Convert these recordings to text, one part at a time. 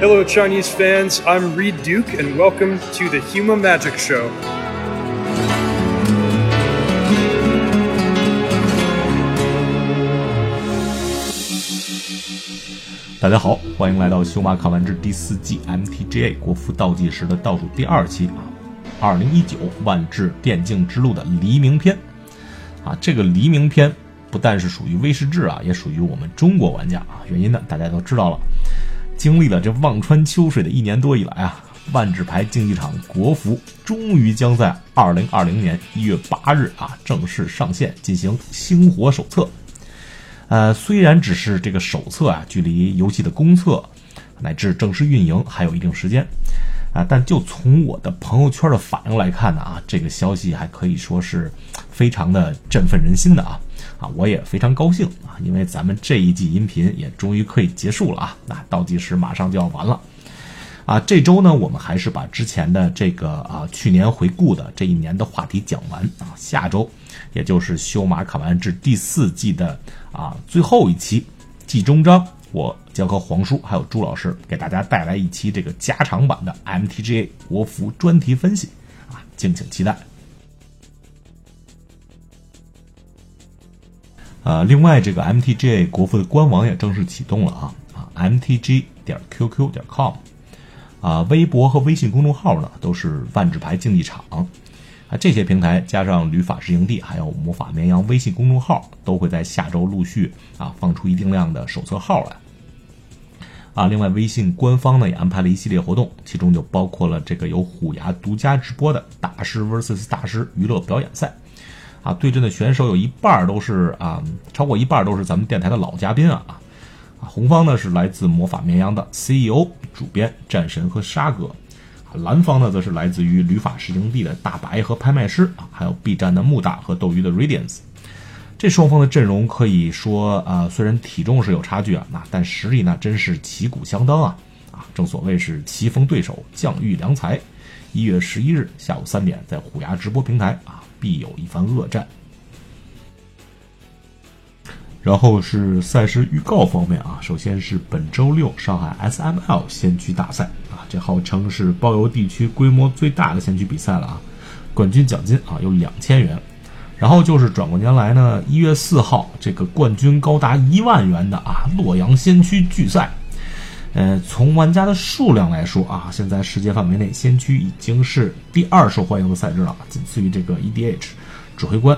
Hello, Chinese fans. I'm Reed Duke, and welcome to the Huma Magic Show. 大家好，欢迎来到《修马卡玩之第四季 MTGA 国服倒计时的倒数第二期啊，二零一九万智电竞之路的黎明篇啊。这个黎明篇不但是属于威士忌啊，也属于我们中国玩家啊。原因呢，大家都知道了。经历了这望穿秋水的一年多以来啊，万智牌竞技场国服终于将在二零二零年一月八日啊正式上线进行星火手册。呃，虽然只是这个手册啊，距离游戏的公测乃至正式运营还有一定时间啊，但就从我的朋友圈的反应来看呢啊，这个消息还可以说是非常的振奋人心的啊啊，我也非常高兴啊，因为咱们这一季音频也终于可以结束了啊，那倒计时马上就要完了啊，这周呢，我们还是把之前的这个啊去年回顾的这一年的话题讲完啊，下周也就是修马卡完至第四季的。啊，最后一期季终章，我将和黄叔还有朱老师给大家带来一期这个加长版的 MTGA 国服专题分析，啊，敬请期待。呃，另外这个 MTG 国服的官网也正式启动了啊啊，MTG 点 QQ 点 com，啊，微博和微信公众号呢都是万智牌竞技场。啊，这些平台加上旅法师营地，还有魔法绵羊微信公众号，都会在下周陆续啊放出一定量的手册号来。啊，另外微信官方呢也安排了一系列活动，其中就包括了这个由虎牙独家直播的大师 vs 大师娱乐表演赛。啊，对阵的选手有一半都是啊，超过一半都是咱们电台的老嘉宾啊。啊，红方呢是来自魔法绵羊的 CEO 主编战神和沙哥。蓝方呢，则是来自于旅法师营地的大白和拍卖师啊，还有 B 站的木大和斗鱼的 Radiance。这双方的阵容可以说啊，虽然体重是有差距啊，那但实力呢，真是旗鼓相当啊啊！正所谓是棋逢对手，将遇良才。一月十一日下午三点，在虎牙直播平台啊，必有一番恶战。然后是赛事预告方面啊，首先是本周六上海 SML 先驱大赛啊，这号称是包邮地区规模最大的先驱比赛了啊，冠军奖金啊有两千元。然后就是转过年来呢，一月四号这个冠军高达一万元的啊洛阳先驱巨赛，呃，从玩家的数量来说啊，现在世界范围内先驱已经是第二受欢迎的赛制了，仅次于这个 EDH 指挥官。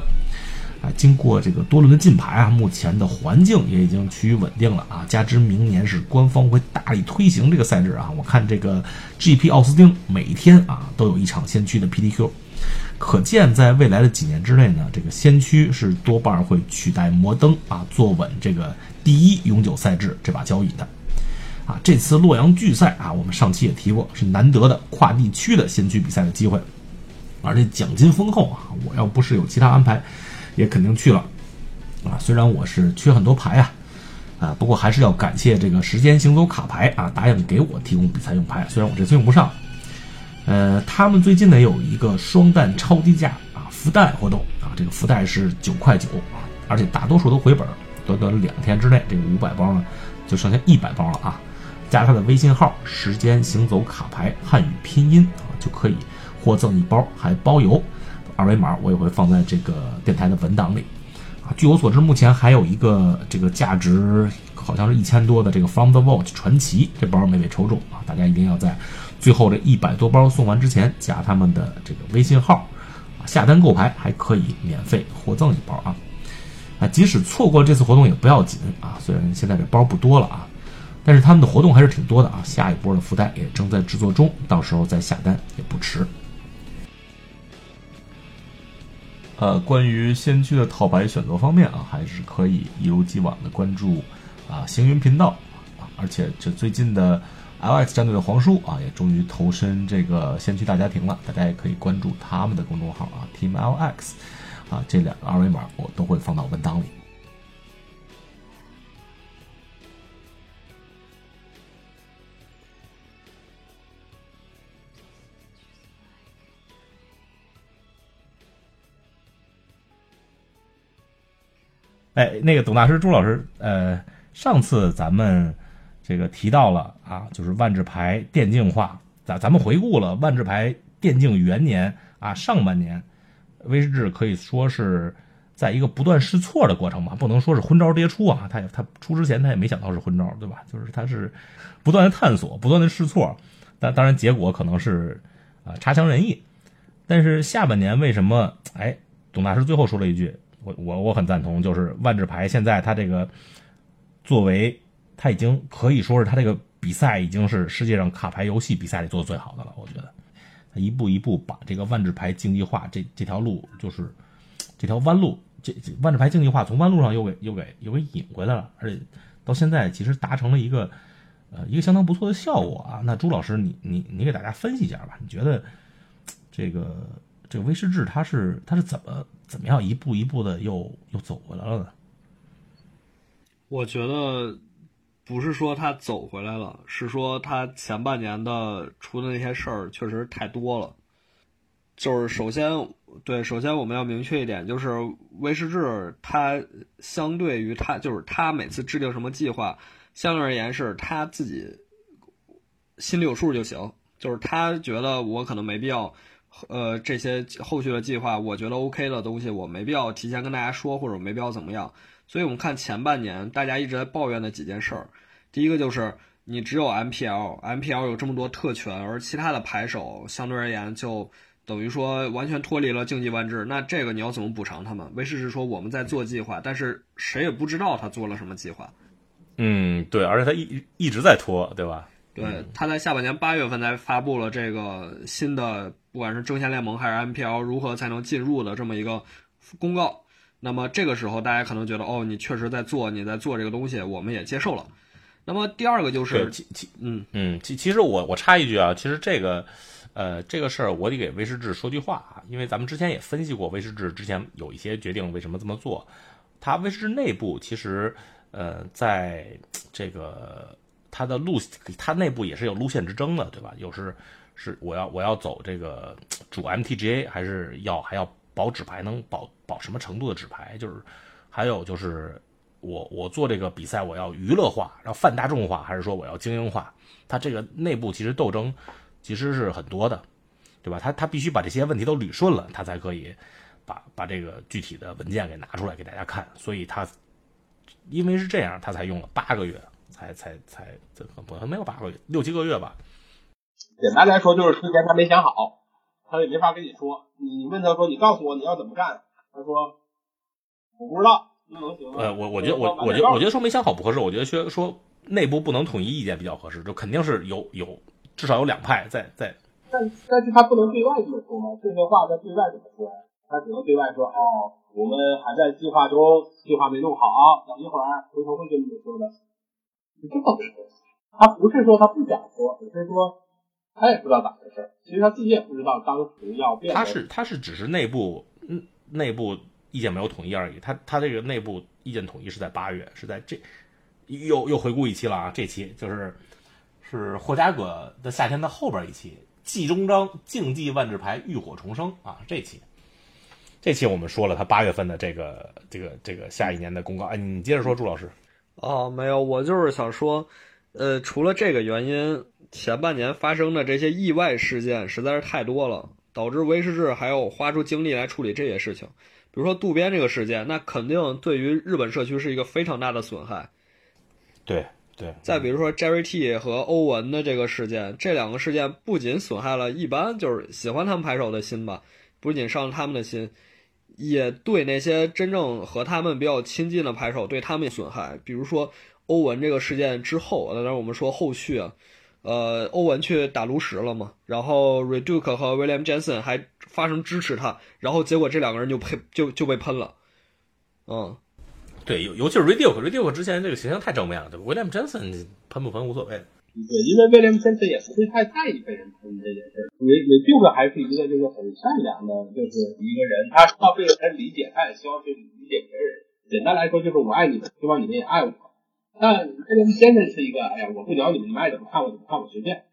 啊，经过这个多轮的竞牌啊，目前的环境也已经趋于稳定了啊。加之明年是官方会大力推行这个赛制啊，我看这个 GP 奥斯汀每天啊都有一场先驱的 PTQ，可见在未来的几年之内呢，这个先驱是多半会取代摩登啊，坐稳这个第一永久赛制这把交椅的。啊，这次洛阳巨赛啊，我们上期也提过，是难得的跨地区的先驱比赛的机会，而且奖金丰厚啊。我要不是有其他安排。也肯定去了，啊，虽然我是缺很多牌啊，啊，不过还是要感谢这个时间行走卡牌啊，答应给我提供比赛用牌，虽然我这次用不上，呃，他们最近呢有一个双蛋超低价啊福袋活动啊，这个福袋是九块九啊，而且大多数都回本，短短两天之内，这个五百包呢就剩下一百包了啊，加他的微信号时间行走卡牌汉语拼音啊就可以获赠一包，还包邮。二维码我也会放在这个电台的文档里，啊，据我所知，目前还有一个这个价值好像是一千多的这个 From the Vault 传奇这包没被抽中啊，大家一定要在最后这一百多包送完之前加他们的这个微信号，下单购牌还可以免费获赠一包啊，啊，即使错过这次活动也不要紧啊，虽然现在这包不多了啊，但是他们的活动还是挺多的啊，下一波的福袋也正在制作中，到时候再下单也不迟。呃，关于先驱的套牌选择方面啊，还是可以一如既往的关注啊星云频道啊，而且这最近的 LX 战队的黄叔啊，也终于投身这个先驱大家庭了，大家也可以关注他们的公众号啊，Team LX 啊，这两个二维码我都会放到文档里。哎，那个董大师朱老师，呃，上次咱们这个提到了啊，就是万智牌电竞化。咱咱们回顾了万智牌电竞元年啊，上半年，威士忌可以说是在一个不断试错的过程吧，不能说是昏招迭出啊。他也他出之前他也没想到是昏招，对吧？就是他是不断的探索，不断的试错。但当然结果可能是啊差强人意。但是下半年为什么？哎，董大师最后说了一句，我我我很赞同，就是万智牌现在它这个作为。他已经可以说是他这个比赛已经是世界上卡牌游戏比赛里做的最好的了。我觉得，他一步一步把这个万智牌竞技化这这条路，就是这条弯路，这这万智牌竞技化从弯路上又给又给又给引回来了。而且到现在其实达成了一个呃一个相当不错的效果啊。那朱老师，你你你给大家分析一下吧？你觉得这个这个威士忌它是它是怎么怎么样一步一步的又又走回来了呢？我觉得。不是说他走回来了，是说他前半年的出的那些事儿确实太多了。就是首先，对，首先我们要明确一点，就是威士忌他相对于他，就是他每次制定什么计划，相对而言是他自己心里有数就行。就是他觉得我可能没必要，呃，这些后续的计划，我觉得 OK 的东西，我没必要提前跟大家说，或者没必要怎么样。所以我们看前半年大家一直在抱怨的几件事儿。第一个就是你只有 MPL，MPL 有这么多特权，而其他的牌手相对而言就等于说完全脱离了竞技万智。那这个你要怎么补偿他们？威士是说我们在做计划，但是谁也不知道他做了什么计划。嗯，对，而且他一一直在拖，对吧？对，他在下半年八月份才发布了这个新的，不管是争先联盟还是 MPL 如何才能进入的这么一个公告。那么这个时候大家可能觉得，哦，你确实在做，你在做这个东西，我们也接受了。那么第二个就是，其其嗯嗯，其其实我我插一句啊，其实这个，呃，这个事儿我得给威士忌说句话啊，因为咱们之前也分析过威士忌之前有一些决定为什么这么做，它威士忌内部其实，呃，在这个它的路，它内部也是有路线之争的，对吧？有是是我要我要走这个主 MTGA，还是要还要保纸牌，能保保什么程度的纸牌？就是还有就是。我我做这个比赛，我要娱乐化，然后泛大众化，还是说我要精英化？它这个内部其实斗争其实是很多的，对吧？他他必须把这些问题都捋顺了，他才可以把把这个具体的文件给拿出来给大家看。所以他因为是这样，他才用了八个月，才才才这不能没有八个月，六七个月吧。简单来说就是之前他没想好，他也没法跟你说。你问他说你告诉我你要怎么干，他说我不知道。呃，我我觉得我我觉得我觉得说没想好不合适，我觉得说说内部不能统一意见比较合适，就肯定是有有至少有两派在在。但但是他不能对外这么说吗？这些话在对外怎么说？他只能对外说哦，我们还在计划中，计划没弄好，等一会儿回头会跟你们说的。是 这么回事。他不是说他不想说，只是说他也不知道咋回事。其实他自己也不知道当时要变。他是他是只是内部嗯内部。意见没有统一而已，他他这个内部意见统一是在八月，是在这又又回顾一期了啊，这期就是是霍家葛的夏天的后边一期，季中章竞技万智牌浴火重生啊，这期这期我们说了他八月份的这个这个这个下一年的公告，哎，你接着说，朱老师。哦，没有，我就是想说，呃，除了这个原因，前半年发生的这些意外事件实在是太多了，导致威士忌还要花出精力来处理这些事情。比如说渡边这个事件，那肯定对于日本社区是一个非常大的损害。对对。再比如说 Jerry T 和欧文的这个事件，这两个事件不仅损害了一般就是喜欢他们牌手的心吧，不仅伤了他们的心，也对那些真正和他们比较亲近的牌手对他们损害。比如说欧文这个事件之后，当然我们说后续啊。呃，欧文去打炉石了嘛？然后 Reduke 和 William Jensen 还发生支持他，然后结果这两个人就喷就就被喷了。嗯，对，尤尤其是 Reduke，Reduke 之前这个形象太正面了，对吧？William Jensen 喷不喷无所谓。对，因为 William Jensen 也不会太在意被人喷这件事。Reduke 还是一个就是很善良的，就是一个人，他需要被人理解，他也希望去理解别人。简单来说就是我爱你们，希望你们也爱我。但这个先生是一个，哎呀，我不聊你们，你们爱怎么看我怎么看，我随便。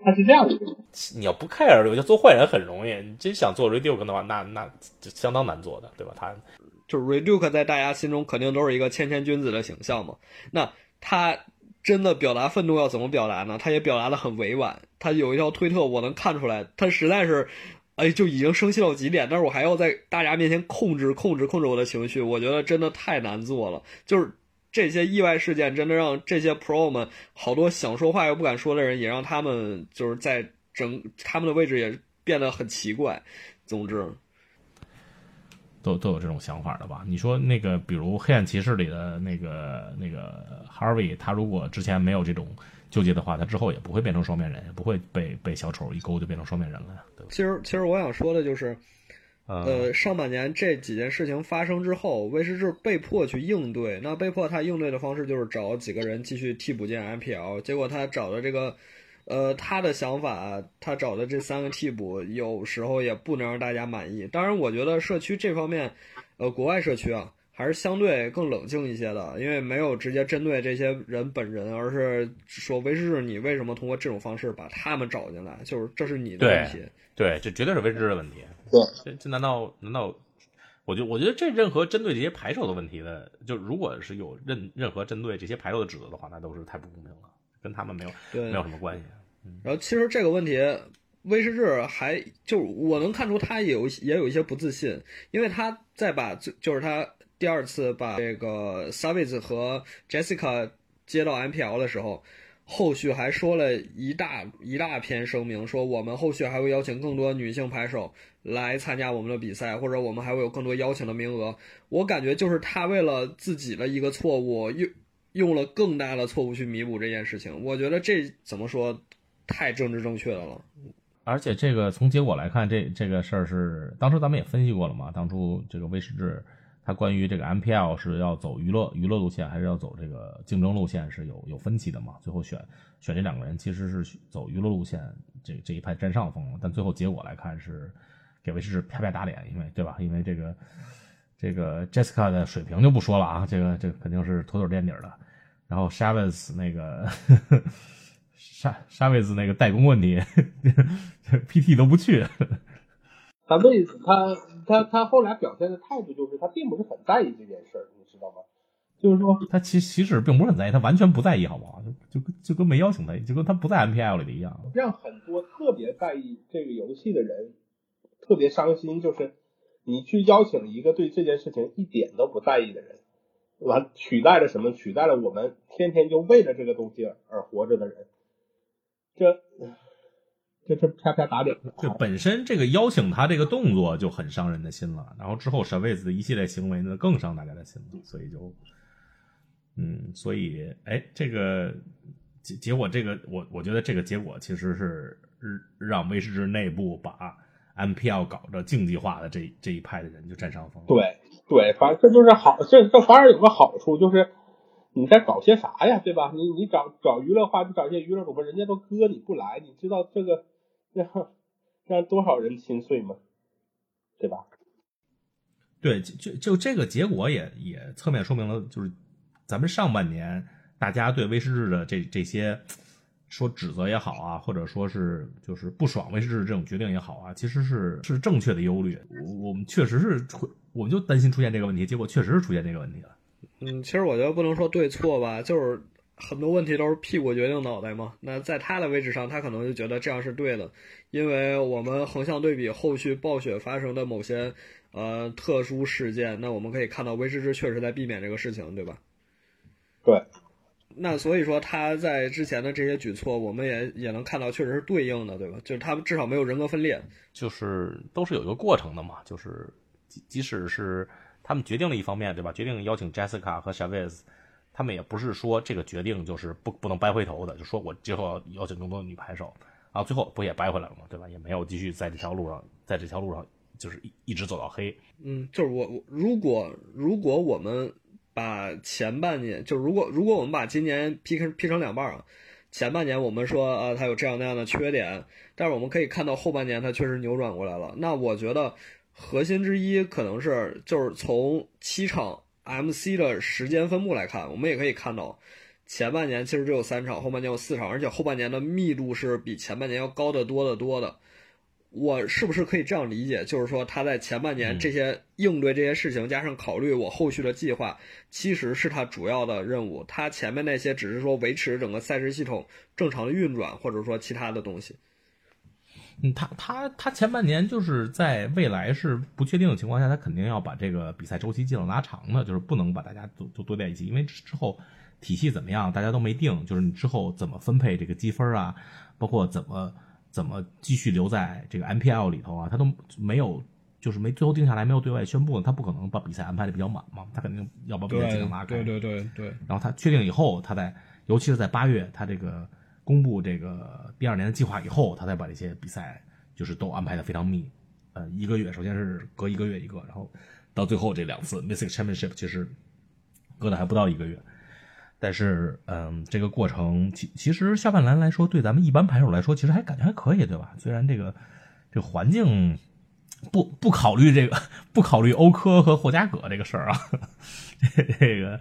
他是这样的一个人。你要不 care，我觉得做坏人很容易。你真想做 Reduke 的话，那那就相当难做的，对吧？他就是 Reduke 在大家心中肯定都是一个谦谦君子的形象嘛。那他真的表达愤怒要怎么表达呢？他也表达的很委婉。他有一条推特，我能看出来，他实在是，哎，就已经生气到极点。但是我还要在大家面前控制、控制、控制我的情绪。我觉得真的太难做了。就是这些意外事件，真的让这些 pro 们好多想说话又不敢说的人，也让他们就是在整他们的位置也变得很奇怪。总之。都都有这种想法的吧？你说那个，比如《黑暗骑士》里的那个那个 Harvey，他如果之前没有这种纠结的话，他之后也不会变成双面人，也不会被被小丑一勾就变成双面人了呀。对吧？其实，其实我想说的就是，呃，上半年这几件事情发生之后，威士治被迫去应对。那被迫他应对的方式就是找几个人继续替补进 MPL。结果他找的这个。呃，他的想法，他找的这三个替补，有时候也不能让大家满意。当然，我觉得社区这方面，呃，国外社区啊，还是相对更冷静一些的，因为没有直接针对这些人本人，而是说威士忌，你为什么通过这种方式把他们找进来？就是这是你的问题。对，这绝对是威士忌的问题。对，这这难道难道？我就我觉得这任何针对这些牌手的问题的，就如果是有任任何针对这些牌手的指责的话，那都是太不公平了，跟他们没有没有什么关系。然后其实这个问题，威士忌还就我能看出他有也有一些不自信，因为他在把就是他第二次把这个 Savage 和 Jessica 接到 MPL 的时候，后续还说了一大一大篇声明，说我们后续还会邀请更多女性牌手来参加我们的比赛，或者我们还会有更多邀请的名额。我感觉就是他为了自己的一个错误，用用了更大的错误去弥补这件事情。我觉得这怎么说？太政治正确的了，而且这个从结果来看，这这个事儿是当初咱们也分析过了嘛。当初这个威士治，它关于这个 MPL 是要走娱乐娱乐路线，还是要走这个竞争路线，是有有分歧的嘛。最后选选这两个人，其实是走娱乐路线，这这一派占上风了。但最后结果来看，是给威士啪啪打脸，因为对吧？因为这个这个 Jessica 的水平就不说了啊，这个这个肯定是妥妥垫底的。然后 Chavis 那个。沙沙维兹那个代工问题，PT 都不去。他为他他他后来表现的态度就是他并不是很在意这件事儿，你知道吗？就是说他其其实并不是很在意，他完全不在意，好不好？就就就跟没邀请他，就跟他不在 MPL 里的一样。让很多特别在意这个游戏的人特别伤心，就是你去邀请一个对这件事情一点都不在意的人，完取代了什么？取代了我们天天就为了这个东西而活着的人。这这这啪啪打脸！就，本身这个邀请他这个动作就很伤人的心了，然后之后沈卫子的一系列行为呢，更伤大家的心了，所以就，嗯，所以哎，这个结结果，这个我我觉得这个结果其实是让威士治内部把 MPL 搞着竞技化的这这一派的人就占上风。对对，反正这就是好，这这反而有个好处就是。你在搞些啥呀，对吧？你你找找娱乐化，就找一些娱乐主播，人家都割你不来，你知道这个让让多少人心碎嘛？对吧？对，就就这个结果也也侧面说明了，就是咱们上半年大家对威士忌的这这些说指责也好啊，或者说是就是不爽威士忌这种决定也好啊，其实是是正确的忧虑。我们确实是会，我们就担心出现这个问题，结果确实是出现这个问题了。嗯，其实我觉得不能说对错吧，就是很多问题都是屁股决定脑袋嘛。那在他的位置上，他可能就觉得这样是对的，因为我们横向对比后续暴雪发生的某些呃特殊事件，那我们可以看到威士忌确实在避免这个事情，对吧？对。那所以说他在之前的这些举措，我们也也能看到确实是对应的，对吧？就是他们至少没有人格分裂，就是都是有一个过程的嘛，就是即即使是。他们决定了一方面，对吧？决定邀请 Jessica 和 Chavez，他们也不是说这个决定就是不不能掰回头的，就说我之后要邀请更多的女排手，啊，最后不也掰回来了吗？对吧？也没有继续在这条路上，在这条路上就是一一直走到黑。嗯，就是我我如果如果我们把前半年，就如果如果我们把今年劈开劈成两半啊，前半年我们说啊，他有这样那样的缺点，但是我们可以看到后半年他确实扭转过来了。那我觉得。核心之一可能是，就是从七场 MC 的时间分布来看，我们也可以看到，前半年其实只有三场，后半年有四场，而且后半年的密度是比前半年要高得多得多的。我是不是可以这样理解？就是说他在前半年嗯这些应对这些事情，加上考虑我后续的计划，其实是他主要的任务。他前面那些只是说维持整个赛事系统正常的运转，或者说其他的东西。嗯，他他他前半年就是在未来是不确定的情况下，他肯定要把这个比赛周期尽量拉长的，就是不能把大家都都堆在一起，因为之之后体系怎么样，大家都没定，就是你之后怎么分配这个积分啊，包括怎么怎么继续留在这个 MPL 里头啊，他都没有，就是没最后定下来，没有对外宣布，他不可能把比赛安排的比较满嘛，他肯定要把比赛尽量拉开。对对对，然后他确定以后，他在尤其是在八月，他这个公布这个第二年的计划以后，他才把这些比赛就是都安排的非常密。呃，一个月首先是隔一个月一个，然后到最后这两次 Mystic Championship 其实隔的还不到一个月。但是，嗯，这个过程其其实下半年来说，对咱们一般牌手来说，其实还感觉还可以，对吧？虽然这个这环境不不考虑这个不考虑欧科和霍加葛这个事儿啊，这个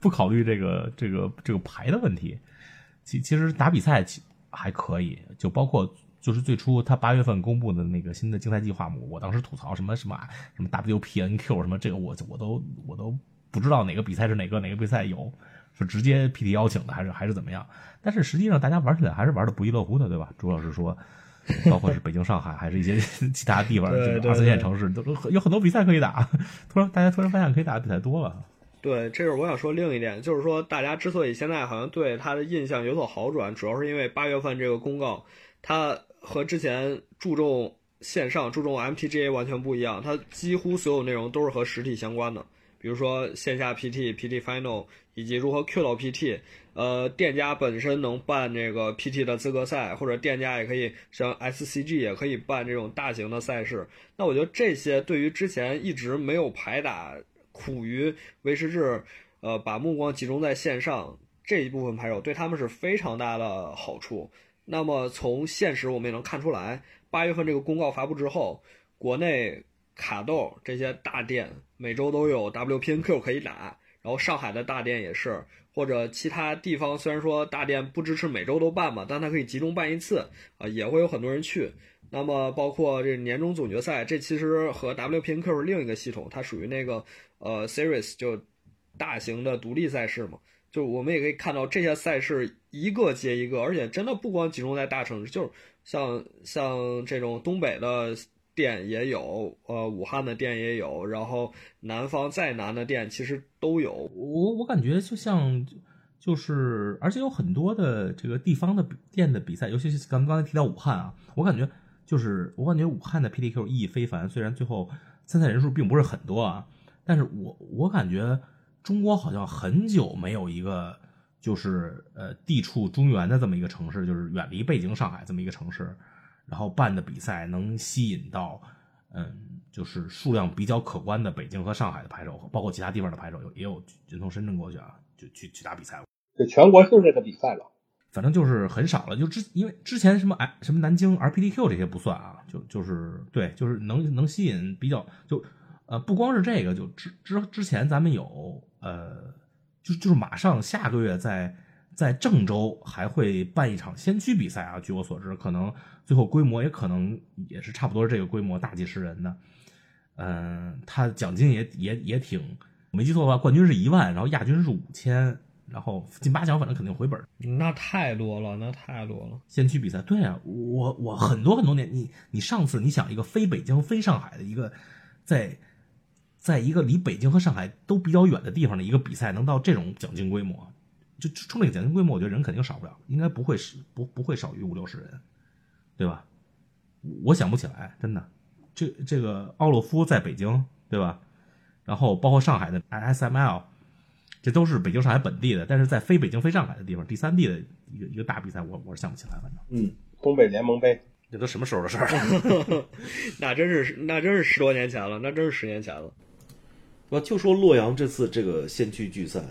不考虑这个这个这个牌的问题，其其实打比赛其还可以，就包括就是最初他八月份公布的那个新的竞赛计划嘛，我当时吐槽什么什么什么 WPNQ 什么这个我我都我都不知道哪个比赛是哪个哪个比赛有，是直接 PT 邀请的还是还是怎么样？但是实际上大家玩起来还是玩的不亦乐乎的，对吧？朱老师说。包括是北京、上海，还是一些 其他地方，这个二三线城市，都都有很多比赛可以打。突然，大家突然发现可以打的比赛多了。对，这是我想说另一点，就是说大家之所以现在好像对他的印象有所好转，主要是因为八月份这个公告，它和之前注重线上、注重 MTGA 完全不一样，它几乎所有内容都是和实体相关的，比如说线下 PT、PT Final 以及如何 Q 到 PT。呃，店家本身能办这个 PT 的资格赛，或者店家也可以像 SCG 也可以办这种大型的赛事。那我觉得这些对于之前一直没有排打。苦于维持制，呃，把目光集中在线上这一部分牌手，对他们是非常大的好处。那么从现实我们也能看出来，八月份这个公告发布之后，国内卡豆这些大店每周都有 WPNQ 可以打，然后上海的大店也是，或者其他地方虽然说大店不支持每周都办嘛，但它可以集中办一次啊，也会有很多人去。那么包括这年终总决赛，这其实和 WPNQ 是另一个系统，它属于那个呃 Series 就大型的独立赛事嘛。就我们也可以看到这些赛事一个接一个，而且真的不光集中在大城市，就是像像这种东北的店也有，呃，武汉的店也有，然后南方再南的店其实都有。我我感觉就像。就是，而且有很多的这个地方的店的比赛，尤其是咱们刚才提到武汉啊，我感觉就是我感觉武汉的 P D Q 意义非凡。虽然最后参赛人数并不是很多啊，但是我我感觉中国好像很久没有一个就是呃地处中原的这么一个城市，就是远离北京、上海这么一个城市，然后办的比赛能吸引到嗯，就是数量比较可观的北京和上海的牌手，包括其他地方的牌手，有也有人从深圳过去啊，就去去打比赛。就全国就这个比赛了，反正就是很少了。就之因为之前什么哎什么南京 RPDQ 这些不算啊，就就是对，就是能能吸引比较就呃不光是这个，就之之之前咱们有呃就就是马上下个月在在郑州还会办一场先驱比赛啊，据我所知，可能最后规模也可能也是差不多这个规模，大几十人的。嗯，他奖金也也也挺，没记错的话，冠军是一万，然后亚军是五千。然后进八强，反正肯定回本。那太多了，那太多了。先驱比赛，对啊，我我很多很多年，你你上次你想一个非北京非上海的一个，在在一个离北京和上海都比较远的地方的一个比赛，能到这种奖金规模，就冲这个奖金规模，我觉得人肯定少不了，应该不会是不不会少于五六十人，对吧？我想不起来，真的。这这个奥洛夫在北京，对吧？然后包括上海的 SML。这都是北京、上海本地的，但是在非北京、非上海的地方，第三地的一个一个大比赛，我我是想不起来，反正。嗯，东北联盟杯，这都什么时候的事儿？那真是那真是十多年前了，那真是十年前了。我就说洛阳这次这个先区聚赛，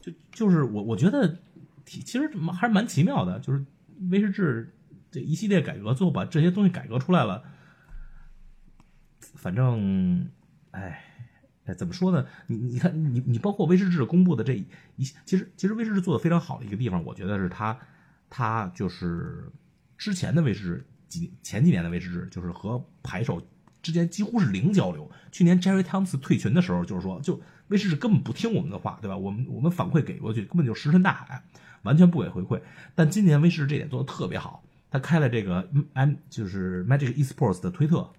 就就是我我觉得，其实还是蛮奇妙的，就是威士制这一系列改革，最后把这些东西改革出来了。反正，哎。哎，怎么说呢？你你看，你你包括威士忌公布的这一，其实其实威士忌做的非常好的一个地方，我觉得是它它就是之前的威士忌几前几年的威士制，就是和牌手之间几乎是零交流。去年 Jerry Thomas 退群的时候，就是说，就威士制根本不听我们的话，对吧？我们我们反馈给过去，根本就石沉大海，完全不给回馈。但今年威士这点做的特别好，他开了这个 M 就是 Magic Esports 的推特，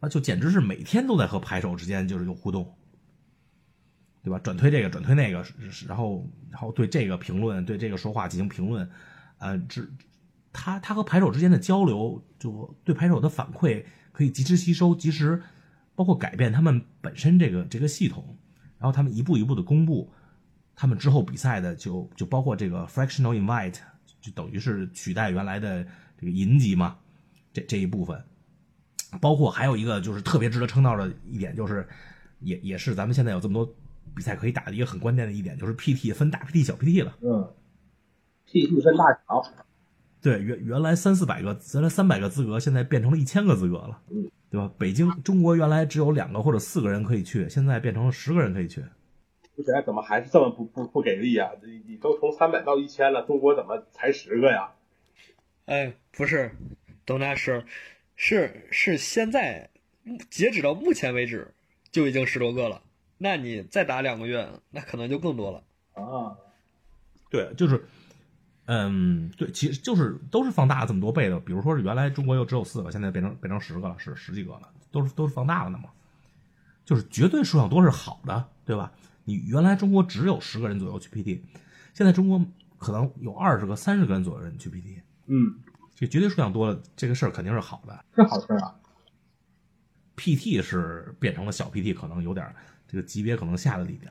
啊，就简直是每天都在和牌手之间就是有互动。对吧？转推这个，转推那个，然后然后对这个评论，对这个说话进行评论，呃，只他他和牌手之间的交流，就对牌手的反馈可以及时吸收，及时包括改变他们本身这个这个系统，然后他们一步一步的公布他们之后比赛的，就就包括这个 fractional invite，就等于是取代原来的这个银级嘛，这这一部分，包括还有一个就是特别值得称道的一点，就是也也是咱们现在有这么多。比赛可以打的一个很关键的一点就是 PT 分大 PT 小 PT 了。嗯，PT 分大小。对，原原来三四百个，原来三百个资格，现在变成了一千个资格了。嗯，对吧？北京中国原来只有两个或者四个人可以去，现在变成了十个人可以去。不是，怎么还是这么不不不给力啊？你你都从三百到一千了，中国怎么才十个呀？哎，不是，董大师，是是现在截止到目前为止就已经十多个了。那你再打两个月，那可能就更多了啊。对，就是，嗯，对，其实就是都是放大了这么多倍的。比如说是原来中国又只有四个，现在变成变成十个了，是十几个了，都是都是放大了的嘛。就是绝对数量多是好的，对吧？你原来中国只有十个人左右去 PT，现在中国可能有二十个、三十个人左右人去 PT。嗯，这绝对数量多了，这个事儿肯定是好的，是好事啊。PT 是变成了小 PT，可能有点。这个级别可能下了一点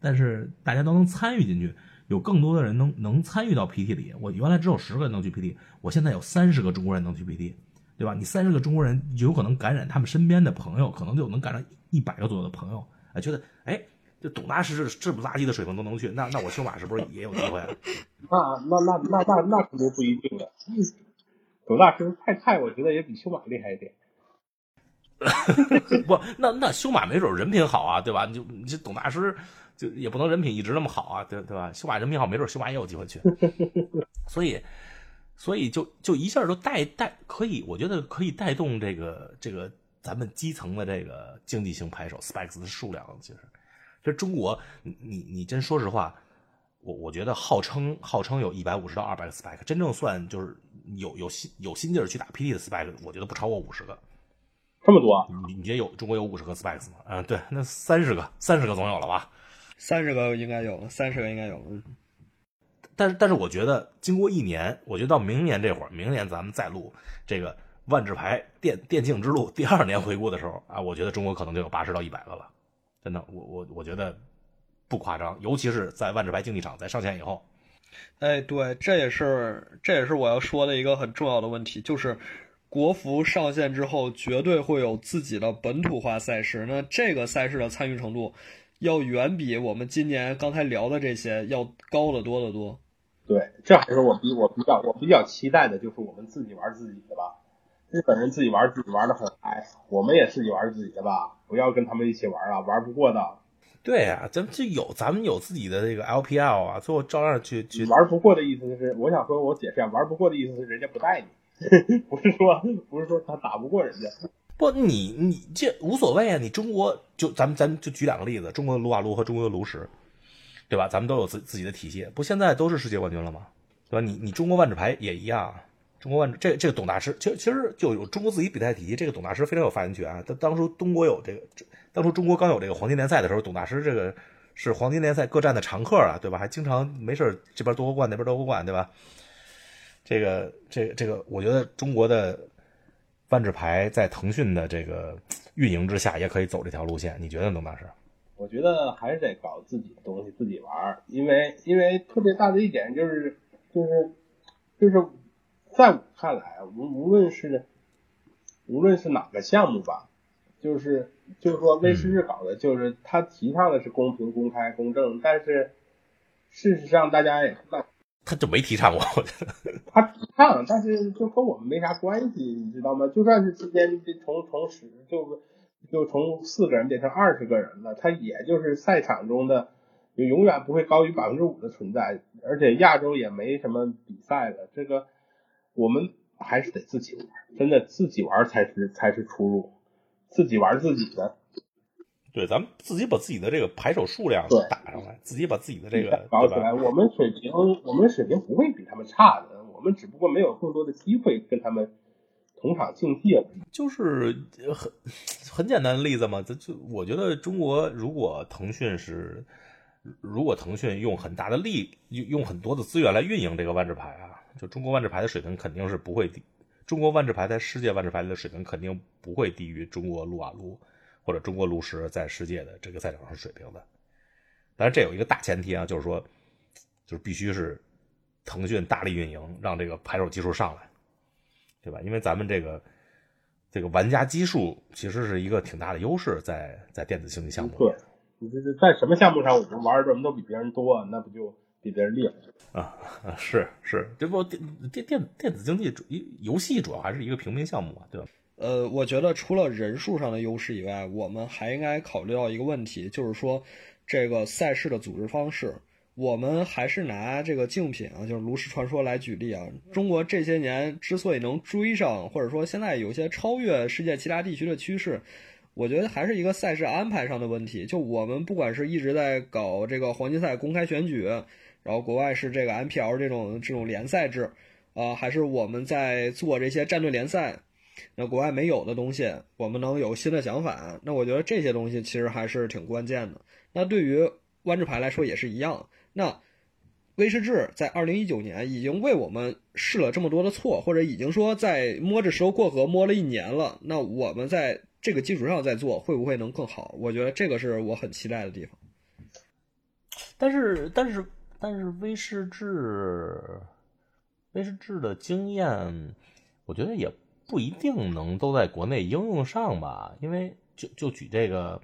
但是大家都能参与进去，有更多的人能能参与到 PT 里。我原来只有十个人能去 PT，我现在有三十个中国人能去 PT，对吧？你三十个中国人有可能感染他们身边的朋友，可能就能感染一百个左右的朋友。哎，觉得哎，这董大师这不垃圾的水平都能去，那那我修马是不是也有机会？那那那那那那肯定不一定了。董大师太菜，我觉得也比修马厉害一点。不，那那修马没准人品好啊，对吧？你就你这董大师就也不能人品一直那么好啊，对对吧？修马人品好，没准修马也有机会去。所以，所以就就一下就带带可以，我觉得可以带动这个这个咱们基层的这个经济型牌手 spikes 的数量。其实，这中国，你你你真说实话，我我觉得号称号称有一百五十到二百个 spike，真正算就是有有心有心劲儿去打 PT 的 spike，我觉得不超过五十个。这么多？你你觉得有中国有五十个 spikes 吗？嗯，对，那三十个，三十个总有了吧？三十个应该有了，三十个应该有了。但是，但是我觉得经过一年，我觉得到明年这会儿，明年咱们再录这个万智牌电电竞之路第二年回顾的时候啊，我觉得中国可能就有八十到一百个了。真的，我我我觉得不夸张，尤其是在万智牌竞技场在上线以后。哎，对，这也是这也是我要说的一个很重要的问题，就是。国服上线之后，绝对会有自己的本土化赛事。那这个赛事的参与程度，要远比我们今年刚才聊的这些要高得多得多。对，这还是我比我比较我比较期待的，就是我们自己玩自己的吧。日本人自己玩自己玩的很嗨，我们也自己玩自己的吧，不要跟他们一起玩啊，玩不过的。对呀，咱们就有咱们有自己的这个 LPL 啊，最后照样去去玩不过的意思就是，我想说，我解释一下，玩不过的意思是人家不带你。不是说不是说他打不过人家，不，你你这无所谓啊！你中国就咱们咱就举两个例子，中国的撸啊撸和中国的炉石，对吧？咱们都有自自己的体系，不现在都是世界冠军了吗？对吧？你你中国万智牌也一样，中国万这这个董大师，其实其实就有中国自己比赛体系，这个董大师非常有发言权啊。他当初中国有这个，当初中国刚有这个黄金联赛的时候，董大师这个是黄金联赛各站的常客啊，对吧？还经常没事这边夺个冠，那边夺个冠，对吧？这个，这个，这个，我觉得中国的万智牌在腾讯的这个运营之下，也可以走这条路线。你觉得，董大师？我觉得还是得搞自己的东西，自己玩。因为，因为特别大的一点就是，就是，就是，在我看来，无无论是无论是哪个项目吧，就是，就是说，威士忌搞的，就是他提倡的是公平、公开、公正，但是事实上，大家也那。他就没提倡过，我觉得他提倡，但是就跟我们没啥关系，你知道吗？就算是今天从从十就就从四个人变成二十个人了，他也就是赛场中的就永远不会高于百分之五的存在，而且亚洲也没什么比赛了。这个我们还是得自己玩，真的自己玩才是才是出路，自己玩自己的。对，咱们自己把自己的这个牌手数量打上来，自己把自己的这个？搞起来，我们水平我们水平不会比他们差的，我们只不过没有更多的机会跟他们同场竞技而已。就是呃很很简单的例子嘛，这就我觉得中国如果腾讯是，如果腾讯用很大的力用用很多的资源来运营这个万智牌啊，就中国万智牌的水平肯定是不会低，中国万智牌在世界万智牌的水平肯定不会低于中国撸啊撸或者中国炉石在世界的这个赛场上水平的。但是，这有一个大前提啊，就是说，就是必须是腾讯大力运营，让这个牌手基数上来，对吧？因为咱们这个这个玩家基数其实是一个挺大的优势在，在电子竞技项目对，你这是在什么项目上我们玩的人都比别人多，那不就比别人厉害？啊，啊是是，这不电电电电子竞技主游戏主要还是一个平民项目嘛，对吧？呃，我觉得除了人数上的优势以外，我们还应该考虑到一个问题，就是说这个赛事的组织方式。我们还是拿这个竞品啊，就是炉石传说来举例啊。中国这些年之所以能追上，或者说现在有些超越世界其他地区的趋势，我觉得还是一个赛事安排上的问题。就我们不管是一直在搞这个黄金赛公开选举，然后国外是这个 MPL 这种这种联赛制，啊、还是我们在做这些战队联赛。那国外没有的东西，我们能有新的想法，那我觉得这些东西其实还是挺关键的。那对于万智牌来说也是一样。那威士治在二零一九年已经为我们试了这么多的错，或者已经说在摸着石头过河摸了一年了，那我们在这个基础上再做，会不会能更好？我觉得这个是我很期待的地方。但是但是但是威士治，威士治的经验，我觉得也不一定能都在国内应用上吧，因为就就举这个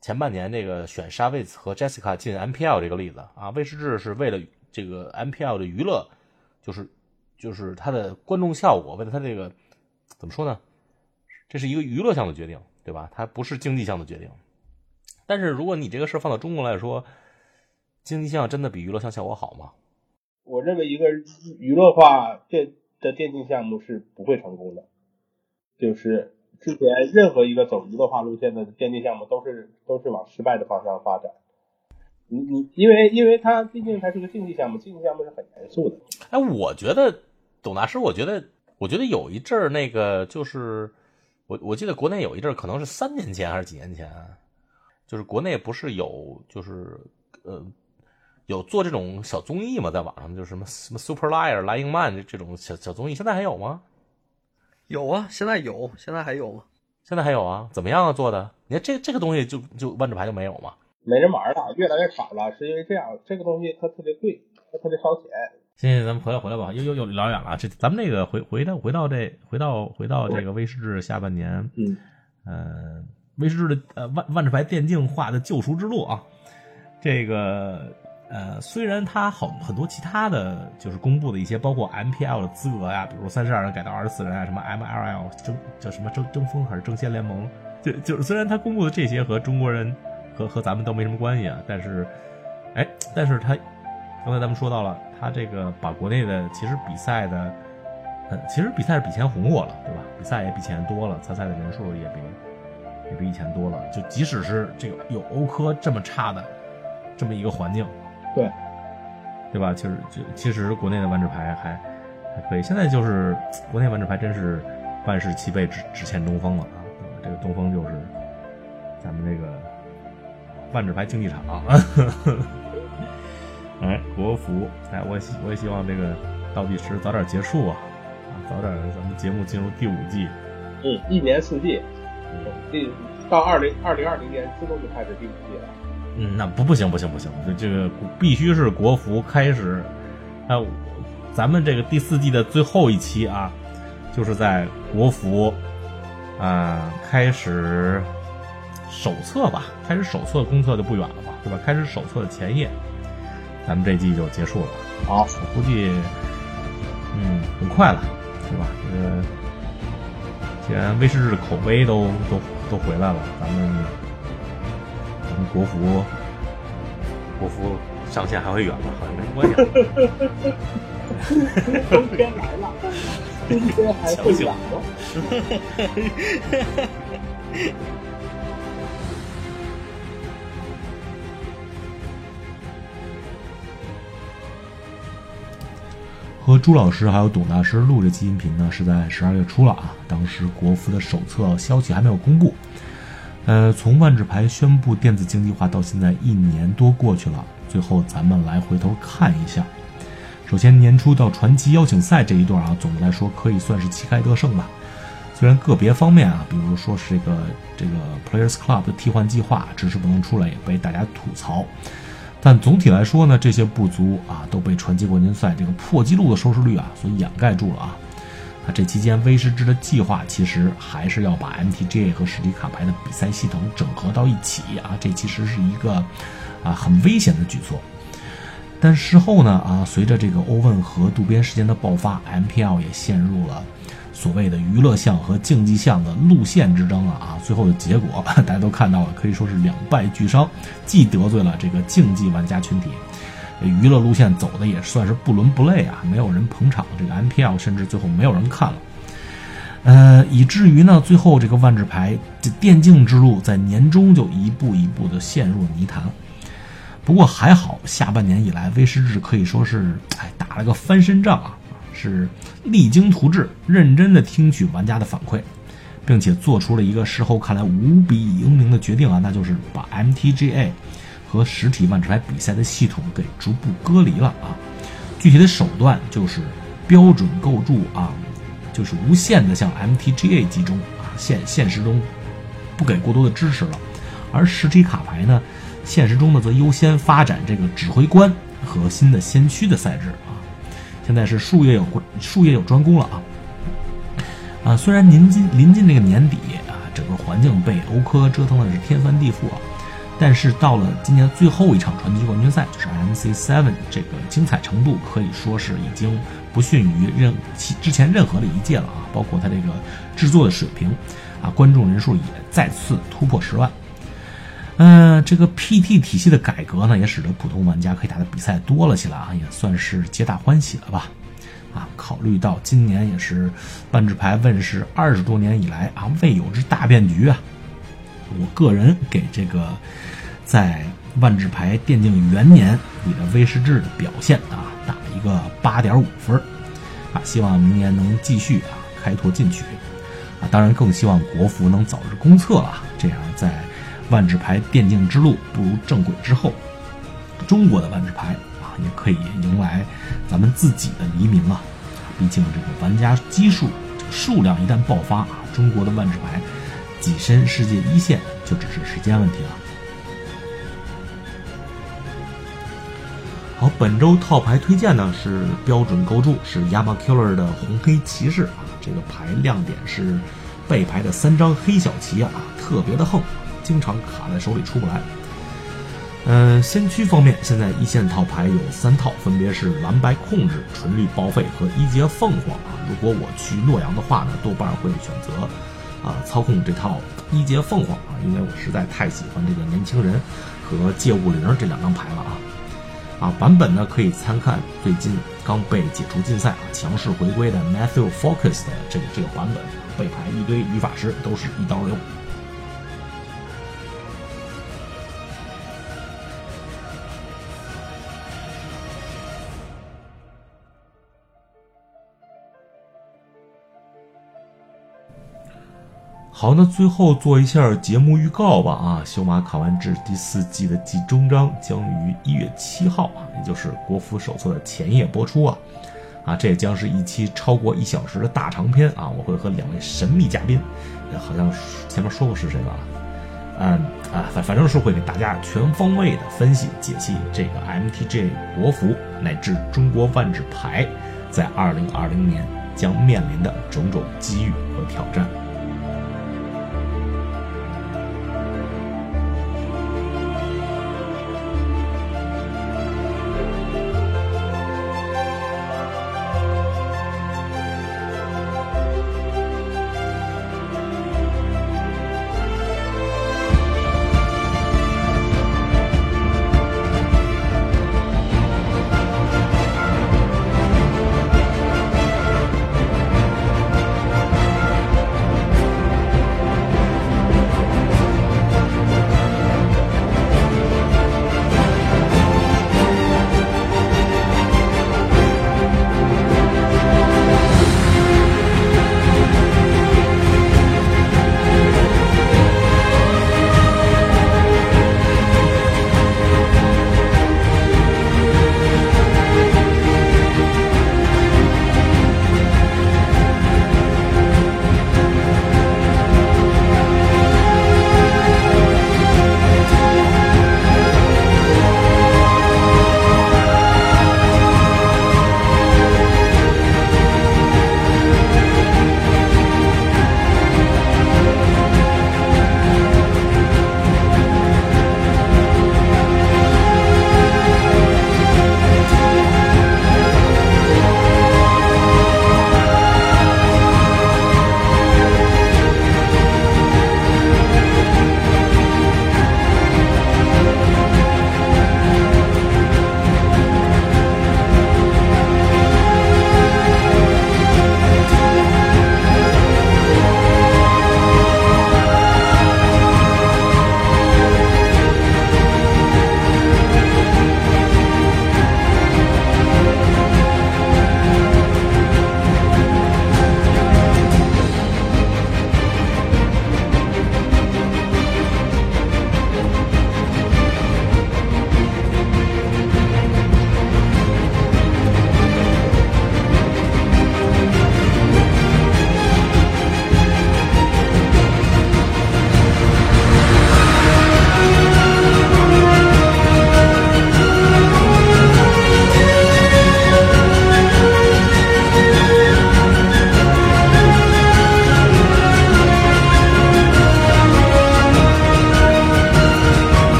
前半年这个选沙维茨和 Jessica 进 MPL 这个例子啊，威士治是为了这个 MPL 的娱乐，就是就是它的观众效果，为了它这个怎么说呢？这是一个娱乐项的决定，对吧？它不是竞技项的决定。但是如果你这个事放到中国来说，竞技项真的比娱乐项效果好吗？我认为一个娱乐化电的电竞项目是不会成功的，就是之前任何一个走娱乐化路线的电竞项目都是都是往失败的方向发展。你你因为因为它毕竟它是个竞技项目，竞技项目是很严肃的。哎，我觉得董大师，我觉得我觉得有一阵儿那个就是我我记得国内有一阵儿可能是三年前还是几年前，就是国内不是有就是呃有做这种小综艺吗，在网上就是什么什么 Super Liar 莱茵曼这这种小小综艺，现在还有吗？有啊，现在有，现在还有吗？现在还有啊？怎么样啊？做的？你看这这个东西就就万智牌就没有吗？没人玩了，越来越少了，是因为这样，这个东西它特别贵，它特别烧钱。行行，咱们回来回来吧，又又又老远了。这咱们这个回回到回到这回到回到这个威士忌下半年，嗯，呃，威士忌的呃万万智牌电竞化的救赎之路啊，这个呃虽然它好很多其他的就是公布的一些包括 MPL 的资格呀，比如三十二人改到二十四人啊，什么 MLL 争叫什么争争锋还是争先联盟，就就是虽然他公布的这些和中国人和和咱们都没什么关系啊，但是哎，但是他刚才咱们说到了，他这个把国内的其实比赛的，呃，其实比赛是比前红火了，对吧？比赛也比前多了，参赛的人数也比也比以前多了。就即使是这个有欧科这么差的这么一个环境，对，对吧？其实就其实国内的万智牌还还可以。现在就是国内万智牌真是万事齐备，只只欠东风了啊！对吧？这个东风就是咱们这个万智牌竞技场。哎，国服，哎，我希我也希望这个倒计时早点结束啊，啊，早点咱们节目进入第五季。嗯，一年四季，第到二零二零二零年自动就开始第五季了。嗯，那不不行不行不行，这这个必须是国服开始。啊，咱们这个第四季的最后一期啊，就是在国服啊开始手册吧，开始手册公测就不远了吧，对吧？开始手册的前夜，咱们这季就结束了。好，我估计，嗯，很快了，对吧？这个既然威士忌的口碑都都都回来了，咱们国服国服上线还会远吗？好像没什么关系啊。冬天来了，冬天还会远吗？和朱老师还有董大师录这期音频呢，是在十二月初了啊。当时国服的手册消息还没有公布。呃，从万智牌宣布电子竞技化到现在一年多过去了，最后咱们来回头看一下。首先，年初到传奇邀请赛这一段啊，总的来说可以算是旗开得胜吧。虽然个别方面啊，比如说是这个这个 Players Club 的替换计划迟迟不能出来，也被大家吐槽。但总体来说呢，这些不足啊都被传奇冠军赛这个破纪录的收视率啊所掩盖住了啊。这期间威士治的计划其实还是要把 MTGA 和实体卡牌的比赛系统整合到一起啊，这其实是一个啊很危险的举措。但事后呢啊，随着这个欧问和渡边事件的爆发，MPL 也陷入了。所谓的娱乐项和竞技项的路线之争了啊，最后的结果 大家都看到了，可以说是两败俱伤，既得罪了这个竞技玩家群体，娱乐路线走的也算是不伦不类啊，没有人捧场，这个 MPL 甚至最后没有人看了，呃，以至于呢，最后这个万智牌这电竞之路在年终就一步一步的陷入泥潭。不过还好，下半年以来，威士智可以说是哎打了个翻身仗啊。是励精图治，认真的听取玩家的反馈，并且做出了一个事后看来无比英明的决定啊，那就是把 MTGA 和实体万智牌比赛的系统给逐步隔离了啊。具体的手段就是标准构筑啊，就是无限的向 MTGA 集中啊，现现实中不给过多的支持了，而实体卡牌呢，现实中呢则优先发展这个指挥官和新的先驱的赛制啊。现在是术业有术业有专攻了啊！啊，虽然临近临近这个年底啊，整个环境被欧科折腾的是天翻地覆啊，但是到了今年最后一场传奇冠军赛，就是 MC Seven，这个精彩程度可以说是已经不逊于任其之前任何的一届了啊！包括它这个制作的水平啊，观众人数也再次突破十万。嗯，这个 PT 体系的改革呢，也使得普通玩家可以打的比赛多了起来啊，也算是皆大欢喜了吧。啊，考虑到今年也是万智牌问世二十多年以来啊未有之大变局啊，我个人给这个在万智牌电竞元年你的威士治的表现啊打一个八点五分啊，希望明年能继续啊开拓进取啊，当然更希望国服能早日公测了，这样在。万智牌电竞之路步入正轨之后，中国的万智牌啊，也可以迎来咱们自己的黎明啊！毕竟这个玩家基数、数量一旦爆发啊，中国的万智牌跻身世界一线就只是时间问题了。本周套牌推荐呢是标准构筑，是 Yama Killer 的红黑骑士啊，这个牌亮点是背牌的三张黑小旗啊，特别的横。经常卡在手里出不来。嗯，先驱方面，现在一线套牌有三套，分别是蓝白控制、纯绿报废和一阶凤凰啊。如果我去洛阳的话呢，多半会选择啊操控这套一阶凤凰啊，因为我实在太喜欢这个年轻人和借物灵这两张牌了啊。啊，版本呢可以参看最近刚被解除禁赛啊强势回归的 Matthew Focus 的这个这个版本，背牌一堆语法师都是一刀流。好，那最后做一下节目预告吧啊！《修马卡完志》第四季的季终章将于一月七号啊，也就是国服手册的前夜播出啊！啊，这也将是一期超过一小时的大长篇啊！我会和两位神秘嘉宾，好像前面说过是谁了啊？嗯啊，反反正是会给大家全方位的分析解析这个 MTG 国服乃至中国万智牌在二零二零年将面临的种种机遇和挑战。